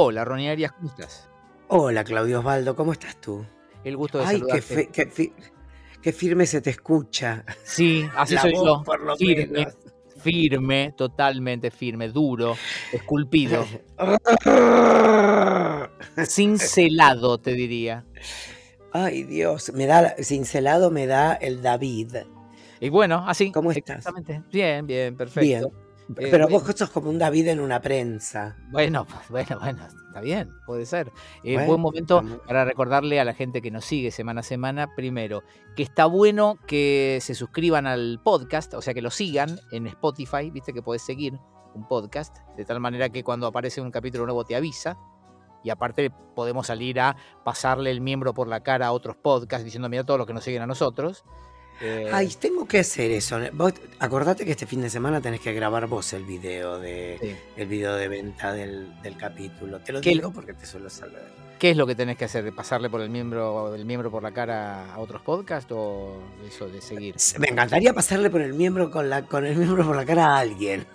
Hola, Ronnie Arias, ¿cómo estás? Hola, Claudio Osvaldo, ¿cómo estás tú? El gusto de Ay, qué, saludarte. qué qué firme se te escucha. Sí, así La soy voz, yo. por lo Firme, menos. firme, totalmente firme, duro, esculpido, cincelado, te diría. Ay, Dios, me da, cincelado me da el David. Y bueno, así. ¿Cómo estás? Exactamente. Bien, bien, perfecto. Bien. Eh, Pero vos sos como un David en una prensa. Bueno, pues, bueno, bueno, está bien, puede ser. Eh, Bueno, buen momento para recordarle a la gente que nos sigue semana a semana, primero, que está bueno que se suscriban al podcast, o sea, que lo sigan en Spotify, viste que podés seguir un podcast, de tal manera que cuando aparece un capítulo nuevo te avisa. Y aparte podemos salir a pasarle el miembro por la cara a otros podcasts diciendo, mira todos los que nos siguen a nosotros. Eh, Ay, tengo que hacer eso. Vos, acordate que este fin de semana tenés que grabar vos el video de, sí. el video de venta del, del capítulo. Te lo ¿Qué- digo porque te suelo saber. ¿Qué es lo que tenés que hacer? ¿Pasarle por el miembro, el miembro por la cara a otros podcasts o eso de seguir? Me encantaría pasarle por el miembro con la, con el miembro por la cara a alguien.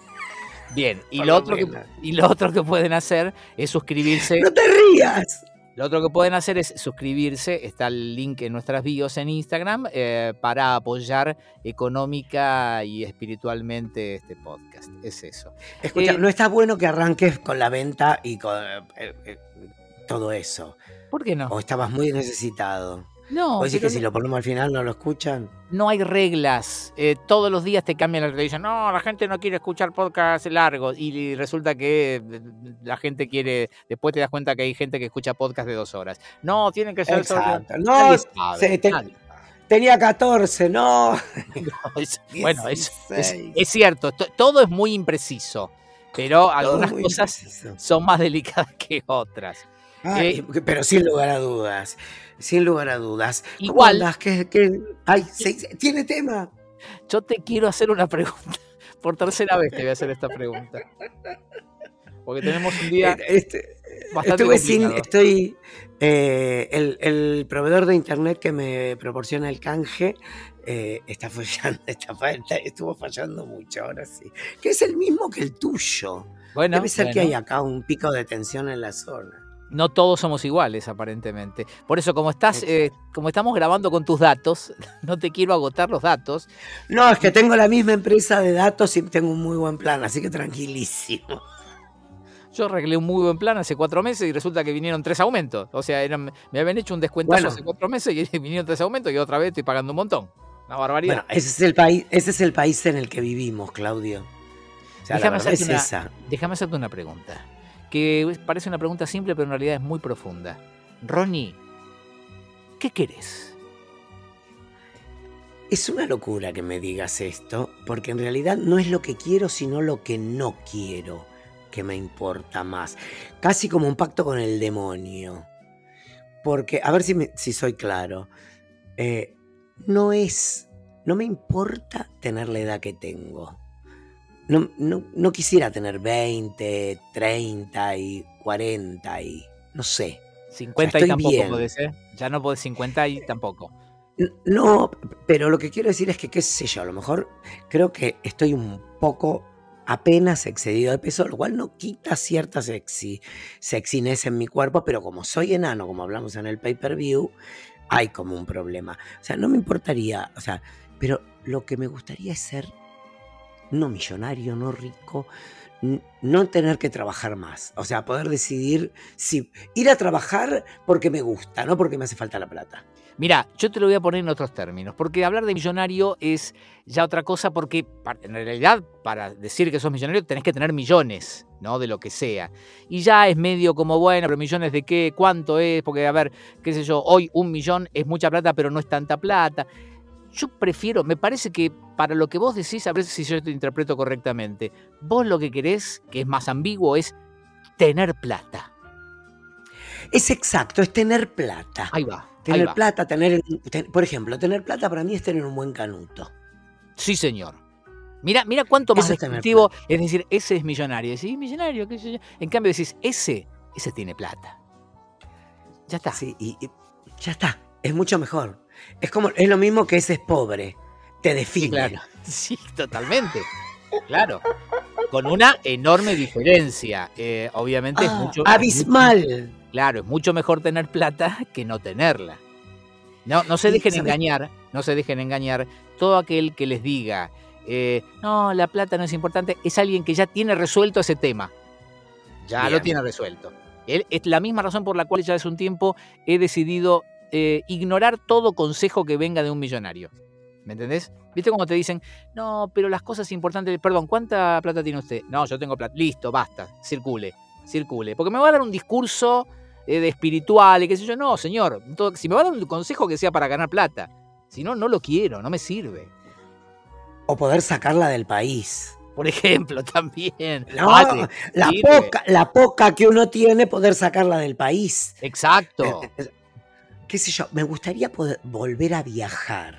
Bien, y Por lo, lo otro que, y lo otro que pueden hacer es suscribirse. ¡No te rías! Lo otro que pueden hacer es suscribirse. Está el link en nuestras bios en Instagram eh, para apoyar económica y espiritualmente este podcast. Es eso. Escucha, Eh, no está bueno que arranques con la venta y con eh, todo eso. ¿Por qué no? O estabas muy necesitado. No, ¿Vos decís pero que si lo ponemos al final no lo escuchan? no hay reglas. Eh, todos los días te cambian la televisión. No, la gente no quiere escuchar podcasts largos. Y resulta que eh, la gente quiere. Después te das cuenta que hay gente que escucha podcasts de dos horas. No, tienen que ser. Exacto. No, Nadie sabe, se te- nadie tenía 14, no. No, es- bueno, es, es- 16. es cierto, to- todo es muy impreciso, pero algunas cosas impreciso. son más delicadas que otras. Ay, pero sin lugar a dudas. Sin lugar a dudas. ¿Cómo Igual-? ¿Qué- qué? Ay, se- ¿tiene tema? Yo te quiero hacer una pregunta. Por tercera vez te voy a hacer esta pregunta. Porque tenemos un día Eh, este, bastante Estuve sin, estoy, eh, el, el proveedor de internet que me proporciona el canje eh, está fallando, está estuvo fallando mucho ahora sí. Que es el mismo que el tuyo. Bueno, Debe ser que hay acá un pico de tensión en la zona. No todos somos iguales, aparentemente. Por eso, como estás, eh, como estamos grabando con tus datos, no te quiero agotar los datos. No, es que tengo la misma empresa de datos y tengo un muy buen plan, así que tranquilísimo. Yo arreglé un muy buen plan hace cuatro meses y resulta que vinieron tres aumentos. O sea, eran- me habían hecho un descuentazo Bueno. hace cuatro meses y vinieron tres aumentos y otra vez estoy pagando un montón. Una barbaridad. Bueno, ese es el país, ese es el país en el que vivimos, Claudio. O sea, Déjame es una- esa. Déjame hacerte una pregunta. Que parece una pregunta simple, pero en realidad es muy profunda. Ronnie, ¿qué querés? Es una locura que me digas esto, porque en realidad no es lo que quiero, sino lo que no quiero que me importa más. Casi como un pacto con el demonio. Porque, a ver si, me- soy claro, eh, no es, no me importa tener la edad que tengo. No, no, no quisiera tener 20, 30 y 40 y no sé. 50 y tampoco bien. podés, ¿eh? Ya no podés 50 y tampoco. No, pero lo que quiero decir es que, qué sé yo, a lo mejor creo que estoy un poco apenas excedido de peso, lo cual no quita cierta sexy, sexiness en mi cuerpo, pero como soy enano, como hablamos en el pay-per-view, hay como un problema. O sea, no me importaría, o sea, pero lo que me gustaría es ser no millonario, no rico, no tener que trabajar más. O sea, poder decidir si ir a trabajar porque me gusta, no porque me hace falta la plata. Mira, yo te lo voy a poner en otros términos, porque hablar de millonario es ya otra cosa, porque en realidad para decir que sos millonario tenés que tener millones, ¿no? De lo que sea. Y ya es medio como, bueno, pero millones de qué, cuánto es, porque a ver, qué sé yo, hoy un millón es mucha plata, pero no es tanta plata. Yo prefiero, me parece que para lo que vos decís, a ver si yo te interpreto correctamente, vos lo que querés, que es más ambiguo, es tener plata. Es exacto, es tener plata. Ahí va. ahí Tener va. plata, tener, ten- por ejemplo, tener plata para mí es tener un buen canuto. Sí, señor. Mira, mira cuánto más Eso es decir, ese es millonario. Decís, millonario, qué sé yo. En cambio decís, ese, ese tiene plata. Ya está. Sí, y, y ya está, es mucho mejor. Es como, es lo mismo que ese es pobre, te define. Sí, claro. Sí, totalmente. Claro. con una enorme diferencia. Eh, obviamente es Ah, mucho. abismal. Claro, es mucho mejor tener plata que no tenerla. No, no se dejen engañar, no se dejen engañar. Todo aquel que les diga, eh, no, la plata no es importante, es alguien que ya tiene resuelto ese tema. Ya lo tiene resuelto. Él, es la misma razón por la cual ya hace un tiempo he decidido eh, ignorar todo consejo que venga de un millonario. ¿Me entendés? ¿Viste cómo te dicen, no, pero las cosas importantes, perdón, ¿cuánta plata tiene usted? No, yo tengo plata. Listo, basta, circule, circule. Porque me va a dar un discurso eh, de espiritual y qué sé yo. No, señor, si me va a dar un consejo que sea para ganar plata. Si no, no lo quiero, no me sirve. O poder sacarla del país. Por ejemplo, también. No, Vale, la sirve. poca, la poca que uno tiene, poder sacarla del país. Exacto. Qué sé yo, me gustaría poder volver a viajar.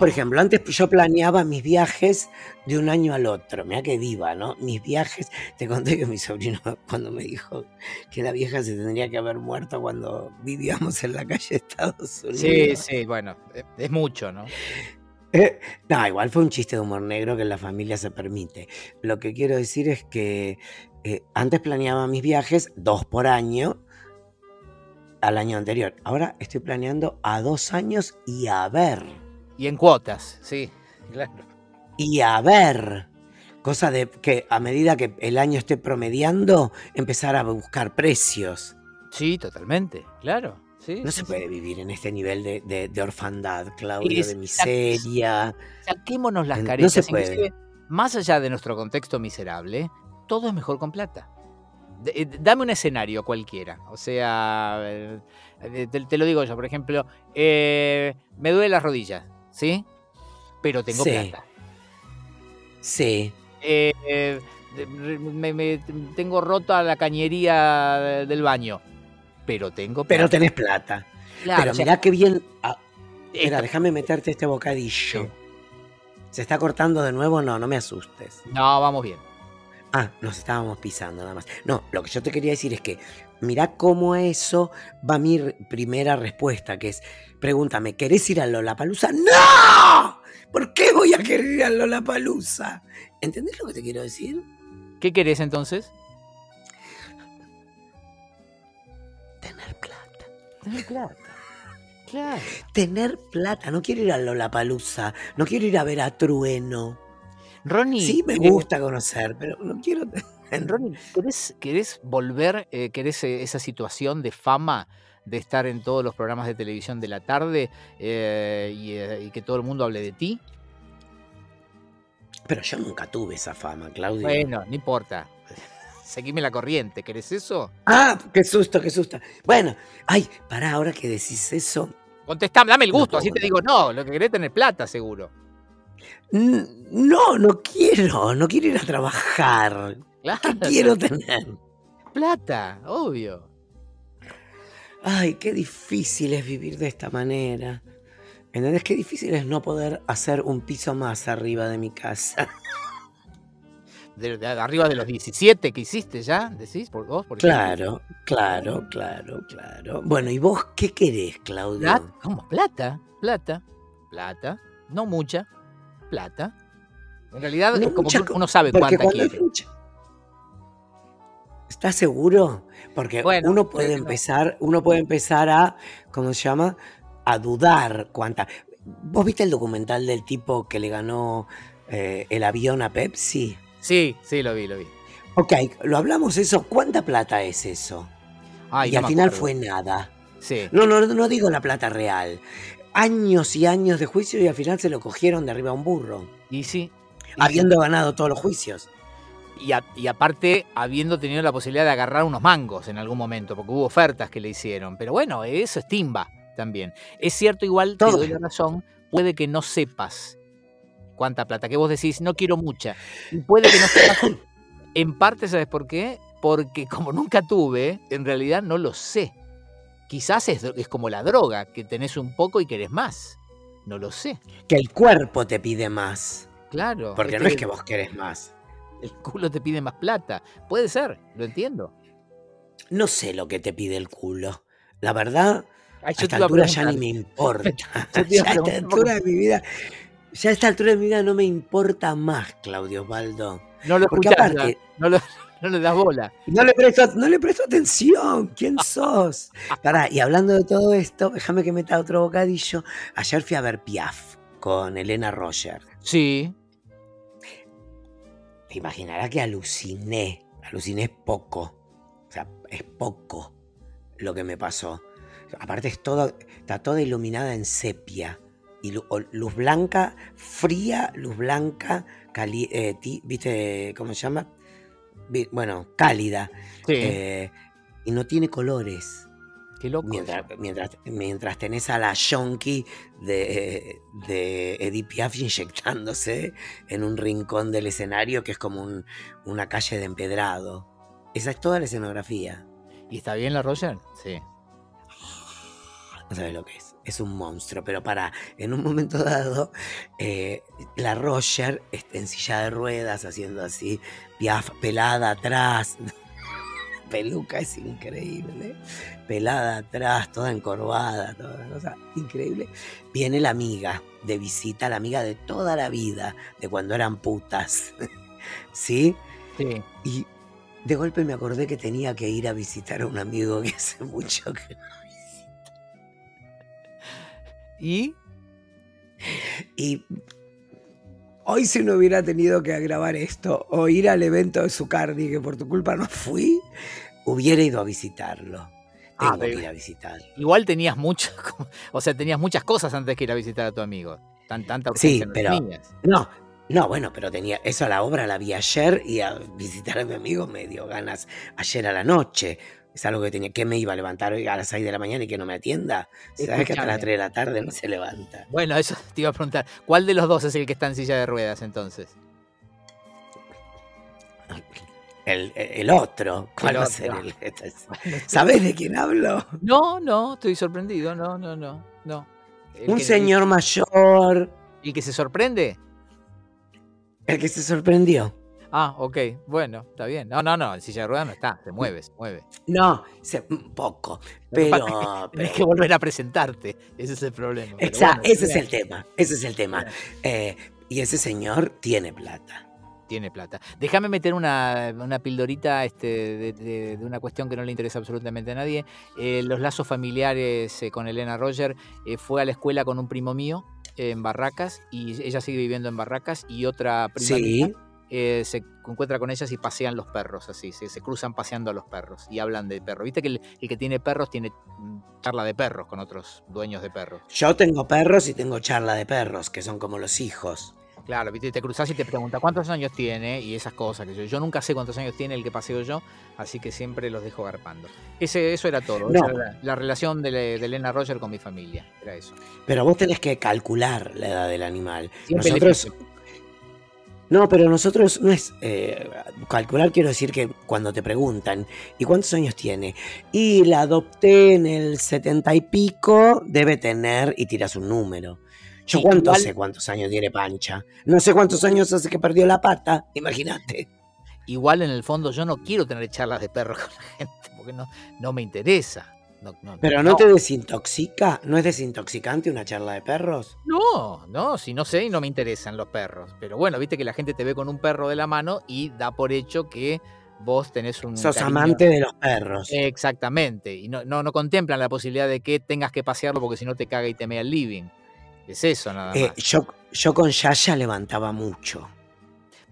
Por ejemplo, antes yo planeaba mis viajes de un año al otro. Mira qué diva, ¿no? Mis viajes. Te conté que mi sobrino, cuando me dijo que la vieja se tendría que haber muerto cuando vivíamos en la calle de Estados Unidos. Sí, sí, bueno, eh, es mucho, ¿no? Eh, no, igual fue un chiste de humor negro que en la familia se permite. Lo que quiero decir es que eh, antes planeaba mis viajes dos por año al año anterior. Ahora estoy planeando a dos años y a ver. Y en cuotas, sí, claro. Y a ver. Cosa de que a medida que el año esté promediando, empezar a buscar precios. Sí, totalmente, claro. Sí, No sí, se sí. puede vivir en este nivel de, de- de orfandad, Claudio, de miseria. Saquémonos las No se caretas. puede. inclusive, más allá de nuestro contexto miserable, todo es mejor con plata. Eh, dame un escenario cualquiera. O sea, eh, eh, te, te lo digo yo, por ejemplo, eh, me duele las rodillas, ¿sí? Pero tengo Sí. plata. Sí. Eh, eh, me- me- tengo rota la cañería de- del baño, pero tengo plata. Pero tenés plata. Claro, Pero o sea, mirá qué bien. ah, esto- Espera, déjame meterte este bocadillo. Sí. ¿Se está cortando de nuevo? No, no me asustes. No, vamos bien. Ah, nos estábamos pisando nada más. No, lo que yo te quería decir es que mirá cómo a eso va mi primera respuesta, que es, pregúntame, ¿querés ir a Lollapalooza? ¡No! ¿Por qué voy a querer ir a Lollapalooza? ¿Entendés lo que te quiero decir? ¿Qué querés entonces? Tener plata. Tener plata. Claro. Tener plata. No quiero ir a Lollapalooza. No quiero ir a ver a Trueno. Ronnie, Sí, me eh, gusta conocer, pero no quiero... Ronnie, ¿querés, querés volver, eh, querés eh, esa situación de fama de estar en todos los programas de televisión de la tarde eh, y, y que todo el mundo hable de ti? Pero yo nunca tuve esa fama, Claudio. Bueno, no importa. Seguime la corriente, ¿querés eso? Ah, qué susto, qué susto. Bueno, ay, pará, ahora que decís eso. Contestame, dame el gusto, así te digo, no, lo que querés tener plata, seguro. No, no quiero, no quiero ir a trabajar. Claro, ¿Qué quiero tener? plata, obvio. Ay, qué difícil es vivir de esta manera. ¿Entendés? Qué difícil es no poder hacer un piso más arriba de mi casa. De, de arriba de los 17 que hiciste ya, decís, por vos, por ejemplo. Claro, claro, claro, claro. Bueno, ¿y vos qué querés, Claudio? Plata, ¿Cómo? Plata, plata, plata, no mucha, plata. En realidad No es como mucha que uno sabe cuánta quiere. ¿Estás seguro? Porque Bueno, uno puede no. empezar, uno puede empezar a, ¿cómo se llama? A dudar cuánta. ¿Vos viste el documental del tipo que le ganó eh, el avión a Pepsi? Sí, sí, lo vi, lo vi. Ok, lo hablamos eso. ¿Cuánta plata es eso? Ay, y no al final acuerdo. fue nada. Sí. No, no, no digo la plata real. Años y años de juicio y al final se lo cogieron de arriba a un burro. Y sí. y Habiendo ganado todos los juicios. Y, a- y aparte, habiendo tenido la posibilidad de agarrar unos mangos en algún momento, porque hubo ofertas que le hicieron. Pero bueno, eso es timba también. Es cierto, igual te Todo. doy la razón, puede que no sepas cuánta plata, que vos decís, no quiero mucha. Y puede que no sepas. En parte, ¿sabes por qué? Porque como nunca tuve, en realidad no lo sé. Quizás es, es como la droga, que tenés un poco y querés más. No lo sé. Que el cuerpo te pide más. Claro. Porque este, no es que vos querés más. El culo te pide más plata. Puede ser, lo entiendo. No sé lo que te pide el culo. La verdad, Ay, a yo esta a altura ya ni me importa. Yo a Ya a esta altura de mi vida. Ya a esta altura de mi vida no me importa más, Claudio Osvaldo. No lo escuchás, aparte, no, lo- no le das bola. no le presto, no le presto atención. ¿Quién sos? Pará, y hablando de todo esto, déjame que meta otro bocadillo. Ayer fui a ver Piaf con Elena Roger. Sí, Te imaginarás que aluciné. Aluciné poco. O sea, es poco lo que me pasó. Aparte es todo, está toda iluminada en sepia. Y luz blanca, fría, luz blanca, cali- eh, ¿viste cómo se llama? Bueno, cálida. sí. eh, y no tiene colores. Qué loco. Mientras, mientras, mientras tenés a la yonki de, de Edith Piaf inyectándose en un rincón del escenario que es como un- una calle de empedrado. Esa es toda la escenografía. ¿Y está bien la Roger? Sí. No sabes lo que es. Es un monstruo. Pero para, en un momento dado, eh, la Roger está en silla de ruedas haciendo así, Piaf pelada atrás. Peluca es increíble. Pelada atrás, toda encorvada, toda cosa increíble. Viene la amiga de visita, la amiga de toda la vida, de cuando eran putas. ¿Sí? Sí. Y de golpe me acordé que tenía que ir a visitar a un amigo que hace mucho que ¿Y? Y hoy si no hubiera tenido que grabar esto o ir al evento de Zucardi, que por tu culpa no fui, hubiera ido a visitarlo. Ah, Tengo que ir a visitar. Igual tenías mucho, o sea, tenías muchas cosas antes que ir a visitar a tu amigo. Tan, tanta Sí, urgencia no pero-. No, no, bueno, pero tenía eso a la obra la vi ayer y a visitar a mi amigo me dio ganas ayer a la noche. Es algo que tenía, que me iba a levantar a las 6 de la mañana y que no me atienda. ¿Sabes que hasta las Escúchame. 3 de la tarde no se levanta? Bueno, eso te iba a preguntar. ¿Cuál de los dos es el que está en silla de ruedas entonces? El, el otro, ¿cuál El va a ser el- ¿Sabes de quién hablo? No, no, estoy sorprendido. No, no, no. no. Un que- señor mayor, ¿El que se sorprende? el que se sorprendió. Ah, ok, bueno, está bien. No, no, no, en silla de ruedas no está, se mueve, se mueve. No, se- un poco, pero... pasa es que volver a presentarte, ese es el problema. pero Exa- bueno, ese es el tema, ese es el tema. Eh, y ese señor tiene plata. Tiene plata. Déjame meter una, una pildorita este, de, de- de una cuestión que no le interesa absolutamente a nadie. Eh, los lazos familiares eh, con Elena Roger. fue a la escuela con un primo mío en Barracas y ella sigue viviendo en Barracas y otra prima Sí, mía, eh, se encuentra con ellas y pasean los perros, así, se, se cruzan paseando a los perros y hablan de perros. Viste que el, el que tiene perros tiene mm, charla de perros con otros dueños de perros. yo tengo perros y tengo charla de perros, que son como los hijos. Claro, viste, te cruzas y te pregunta cuántos años tiene y esas cosas que yo, yo nunca sé cuántos años tiene el que paseo yo, así que siempre los dejo garpando. Ese, eso era todo, No. esa era la, la relación de, de Elena Roger con mi familia, era eso. Pero vos tenés que calcular la edad del animal. Siempre Nosotros. No, pero nosotros no es eh, calcular, quiero decir que cuando te preguntan, ¿y cuántos años tiene? Y la adopté en el setenta y pico, debe tener, y tiras un número. Yo Sí, cuánto igual- sé cuántos años tiene Pancha. No sé cuántos años hace que perdió la pata, imagínate. Igual en el fondo yo no quiero tener charlas de perros con la gente, porque no, no me interesa. No, no, Pero no, te desintoxica, ¿no es desintoxicante una charla de perros? No, no, si no sé y no me interesan los perros. Pero bueno, viste que la gente te ve con un perro de la mano y da por hecho que vos tenés un. Sos cariño- amante de los perros. Exactamente. Y no, no, no contemplan la posibilidad de que tengas que pasearlo porque si no te caga y te mea el living. Es eso nada Eh, más. yo, yo con Yaya levantaba mucho.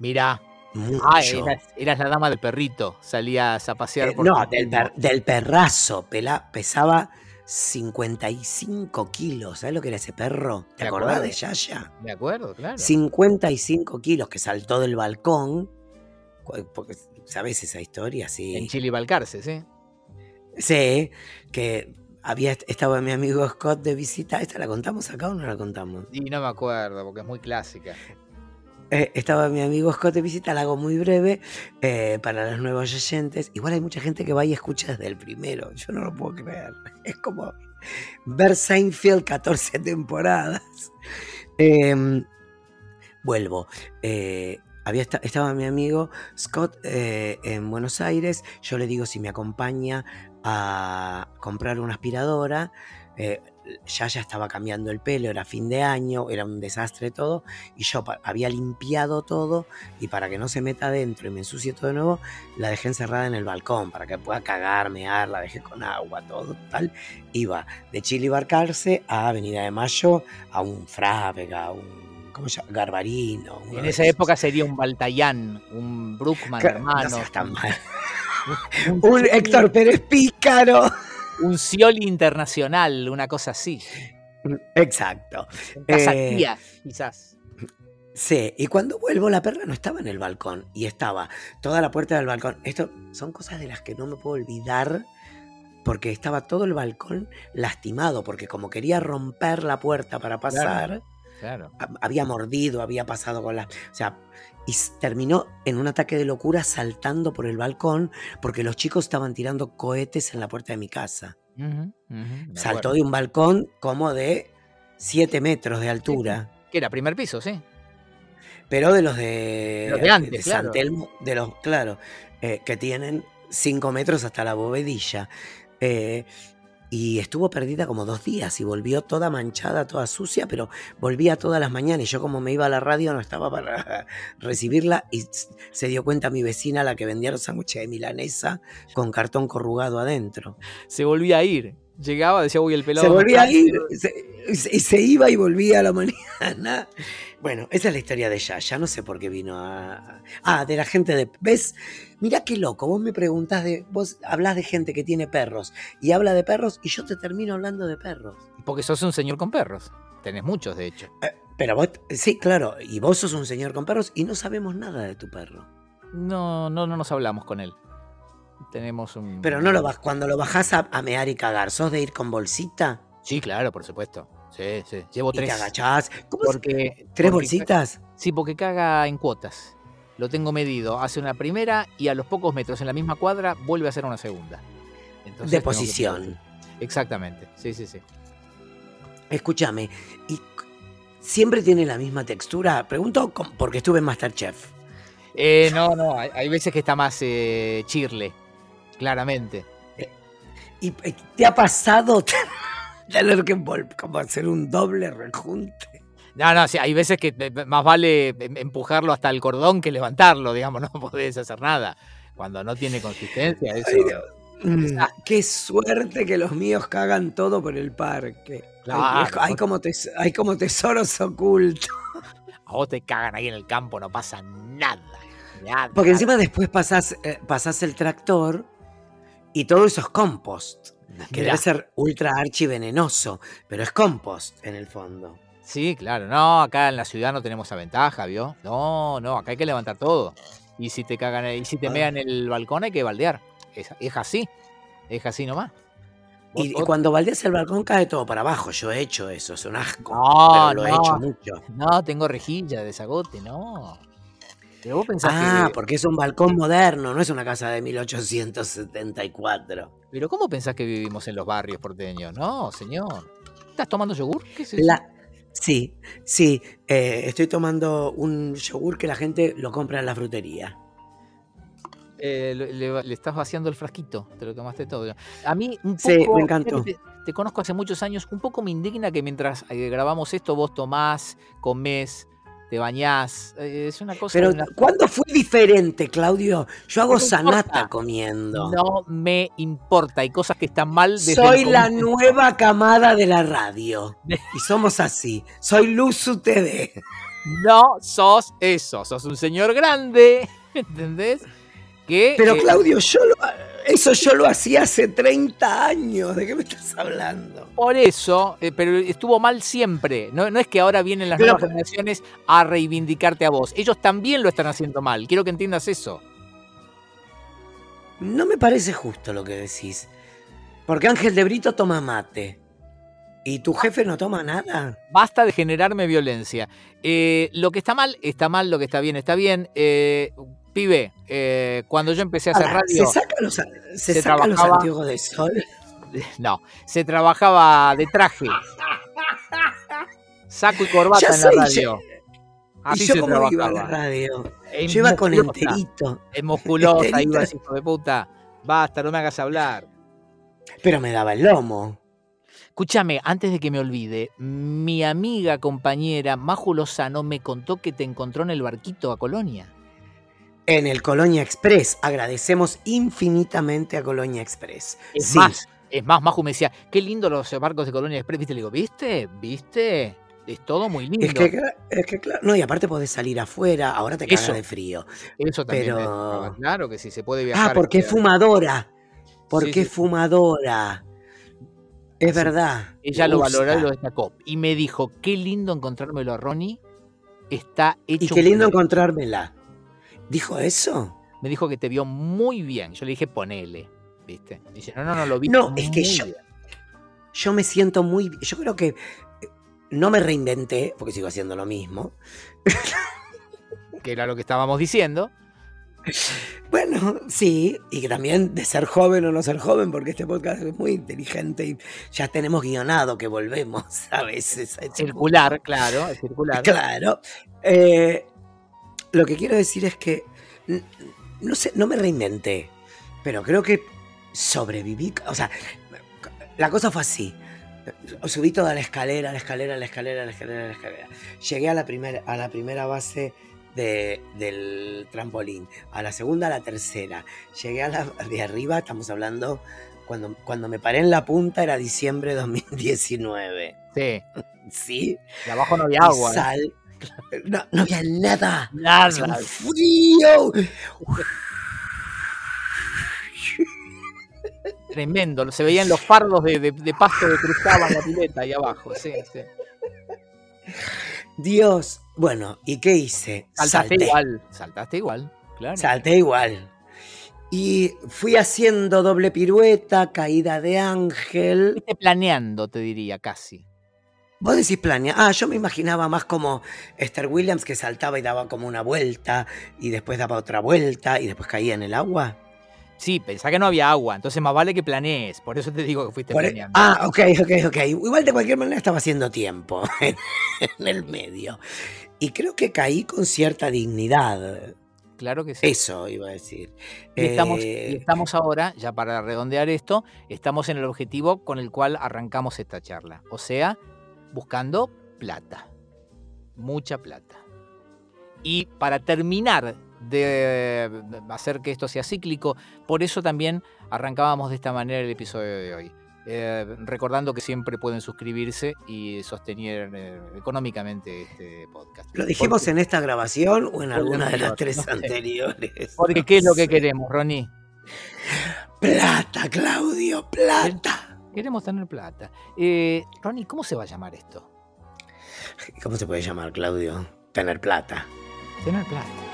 Mirá, Mucho. ah, eras, eras la dama del perrito. Salías a pasear Eh, por no, del, primo. per- del perrazo. pela- pesaba 55 kilos. ¿Sabes lo que era ese perro? ¿Te Me acordás acuerdo. de Yaya? De acuerdo, claro. 55 kilos que saltó del balcón. Porque, ¿Sabes esa historia? Sí. En Chile Balcarce, ¿sí? Sí, que había estaba mi amigo Scott de visita. ¿Esta la contamos acá o no la contamos? Y no me acuerdo porque es muy clásica. Eh, estaba mi amigo Scott de visita, la hago muy breve eh, para los nuevos oyentes. Igual hay mucha gente que va y escucha desde el primero. Yo no lo puedo creer. Es como ver Seinfeld 14 temporadas. Em, vuelvo. Eh, había esta- estaba mi amigo Scott en Buenos Aires. Yo le digo si me acompaña a, comprar una aspiradora. Ya ya estaba cambiando el pelo, era fin de año, era un desastre todo, y yo había limpiado todo, y para que no se meta adentro y me ensucie todo de nuevo, la dejé encerrada en el balcón, para que pueda cagar, mear, la dejé con agua, todo tal. Iba de Chile Barcarse a Avenida de Mayo, a un Frávega, a un, ¿cómo se llama? Garbarino. En esa época sería un Baltayán, un Brookman, hermano. No seas tan mal. Un Héctor Pérez Pícaro. Un Scioli internacional, una cosa así. Exacto. Un Casa Eh, quizás. Sí, y cuando vuelvo la perra no estaba en el balcón y estaba toda la puerta del balcón. Esto son cosas de las que no me puedo olvidar porque estaba todo el balcón lastimado porque como quería romper la puerta para pasar, Claro. Ha- había mordido, había pasado con la... O sea, y terminó en un ataque de locura saltando por el balcón porque los chicos estaban tirando cohetes en la puerta de mi casa. Saltó de un balcón como de 7 metros de altura. Que era primer piso, sí. Pero de los de, Los de antes, San claro. Telmo, de los, claro, eh, que tienen 5 metros hasta la bovedilla. Eh, y estuvo perdida como dos días y volvió toda manchada, toda sucia, pero volvía todas las mañanas. Y yo, como me iba a la radio, no estaba para recibirla. Y se dio cuenta mi vecina, la que vendía los sándwiches de milanesa, con cartón corrugado adentro. Se volvía a ir. Llegaba, decía, uy, el pelado. Se volvía a está". ir, se, se- y se iba y volvía a la mañana. Bueno, esa es la historia de ella. Ya no sé por qué vino a. Ah, de la gente de. ¿Ves? Mirá qué loco. Vos me preguntás de. Vos hablas de gente que tiene perros y habla de perros y yo te termino hablando de perros. Porque sos un señor con perros. Tenés muchos, de hecho. Pero vos. Sí, claro. Y vos sos un señor con perros y no sabemos nada de tu perro. No, no, no nos hablamos con él. Tenemos un. Pero no lo vas. Cuando lo bajás a, a mear y cagar, ¿sos de ir con bolsita? Sí, claro, por supuesto. Sí, sí. Llevo Y te tres. agachás. ¿Cómo se- Porque, ¿Tres porque- bolsitas? Sí, porque caga en cuotas. Lo tengo medido. Hace una primera y a los pocos metros en la misma cuadra vuelve a hacer una segunda. Entonces De que- posición. Exactamente. Sí, sí, sí. Escúchame, ¿y c- siempre tiene la misma textura? Pregunto porque estuve en Masterchef. Eh, no, no. Hay, hay veces que está más eh, chirle. Claramente. ¿Y te ha pasado tener que como hacer un doble rejunte? No, no, sí, hay veces que eh, más vale em- empujarlo hasta el cordón que levantarlo, digamos, no podés hacer nada. Cuando no tiene consistencia, eso. Ay. Mm, qué suerte que los míos cagan todo por el parque. Claro. Hay, como tes- hay como tesoros ocultos. A vos te cagan ahí en el campo, no pasa nada. Nada. Porque encima después pasás, eh, pasás el tractor y todo eso es compost. Que Mirá. debe ser ultra archi venenoso, pero es compost en el fondo. Sí, claro. No, acá en la ciudad no tenemos esa ventaja, ¿vio? No, no, acá hay que levantar todo. Y si te cagan, y si te Ah. mean el balcón hay que baldear. Es, es así. Es así nomás. Y, y cuando baldeas el balcón cae todo para abajo. Yo he hecho eso, es un asco. No, pero lo he no. hecho mucho. No, tengo rejilla de desagote, no. Vos pensás Ah, que. porque es un balcón moderno, no es una casa de 1874. Pero ¿cómo pensás que vivimos en los barrios porteños? No, señor. ¿Estás tomando yogur? ¿Qué es eso? La... Sí, sí, eh, estoy tomando un yogur que la gente lo compra en la frutería. Eh, le, le- le estás vaciando el frasquito, te lo tomaste todo. A mí un poco, Sí, me encantó. Te, te conozco hace muchos años, un poco me indigna que mientras eh, grabamos esto vos tomás, comés, te bañás. eh, es una cosa... Pero una- ¿cuándo fue diferente, Claudio? Yo hago No sanata comiendo. no me importa, hay cosas que están mal desde Soy el la nueva camada de la radio. Y somos así. Soy Luzu TV. No sos eso, sos un señor grande, ¿entendés? Que, Pero eh, Claudio, yo lo- eso yo lo hacía hace 30 años. ¿De qué me estás hablando? Por eso, eh, pero estuvo mal siempre. No, no es que ahora vienen las Pero- nuevas generaciones a reivindicarte a vos. Ellos también lo están haciendo mal. Quiero que entiendas eso. No me parece justo lo que decís. Porque Ángel de Brito toma mate. ¿Y tu jefe no toma nada? Basta de generarme violencia. Eh, lo que está mal, está mal. Lo que está bien, está bien. Eh, pibe, eh, cuando yo empecé a hacer Ahora, radio, ¿Se saca los, se se saca los trabajaba- anteojos de sol? no, se trabajaba de traje. Saco y corbata Ya en la radio. Así ¿Y yo se cómo iba a la trabajaba. radio? En Yo iba con enterito. Es musculosa, Enterito. ibas, hijo de puta. Basta, no me hagas hablar. Pero me daba el lomo. Escúchame, antes de que me olvide, mi amiga, compañera Maju Lozano me contó que te encontró en el barquito a Colonia. En el Colonia Express. Agradecemos infinitamente a Colonia Express. Es Sí. más, es más, Maju me decía, qué lindo los barcos de Colonia Express, ¿viste? Le digo, ¿viste? ¿Viste? Es todo muy lindo. Es que, cla- es que claro, no, y aparte podés salir afuera, ahora te cagas de frío. Eso también. pero-. Claro que sí, se puede viajar. Ah, porque es este, fumadora. Porque Sí, es sí. fumadora. Es verdad. Ella lo valoró y lo destacó. Y me dijo, qué lindo encontrármelo a Ronnie. Está hecho. Y qué lindo encontrármela. ¿Dijo eso? Me dijo que te vio muy bien. Yo le dije, ponele. ¿Viste? Dice, no, no, no, lo vi. No, es que yo- bien". Yo me siento muy. Yo creo que eh, no me reinventé, porque sigo haciendo lo mismo. Que era lo que estábamos diciendo. Bueno, sí, y que también de ser joven o no ser joven, porque este podcast es muy inteligente y ya tenemos guionado que volvemos a veces a Circular, claro, circular. Claro. Eh, lo que quiero decir es que no sé, no me reinventé, pero creo que sobreviví. O sea, la cosa fue así. Subí toda la escalera, la escalera, la escalera, la escalera, la escalera. Llegué a la primera, a la primera base de- del trampolín, a la segunda, a la tercera. Llegué a la de arriba, estamos hablando, cuando, cuando me paré en la punta era diciembre de 2019. Sí. ¿Sí? Y abajo no había agua. sal- No, no había nada. Nada. Un frío. Tremendo. Se veían los fardos de, de- de pasto que cruzaban la pileta ahí abajo. Sí, sí. Dios. Bueno, ¿y qué hice? Saltaste Salté. igual. Saltaste igual. Claro. Salté igual. Y fui haciendo doble pirueta, caída de ángel. Fuiste planeando, te diría, casi. Vos decís planea. Ah, yo me imaginaba más como Esther Williams que saltaba y daba como una vuelta y después daba otra vuelta y después caía en el agua. Sí, pensá que no había agua, entonces más vale que planees. Por eso te digo que fuiste Por e- planeando. ah, ok, ok, ok. Igual de cualquier manera estaba haciendo tiempo en, en el medio. Y creo que caí con cierta dignidad. Claro que sí. Eso iba a decir. Y estamos, Eh, y estamos ahora, ya para redondear esto, estamos en el objetivo con el cual arrancamos esta charla. O sea, buscando plata. Mucha plata. Y para terminar de hacer que esto sea cíclico, por eso también arrancábamos de esta manera el episodio de hoy. Eh, recordando que siempre pueden suscribirse y sostener eh, económicamente este podcast. ¿Lo dijimos Porque- en esta grabación o en alguna de las tres no sé. anteriores? Porque No ¿qué es lo que queremos, Ronnie? Plata, Claudio, plata. Queremos tener plata. Eh, Ronnie, ¿cómo se va a llamar esto? ¿Cómo se puede llamar, Claudio? Tener plata. Tener plata.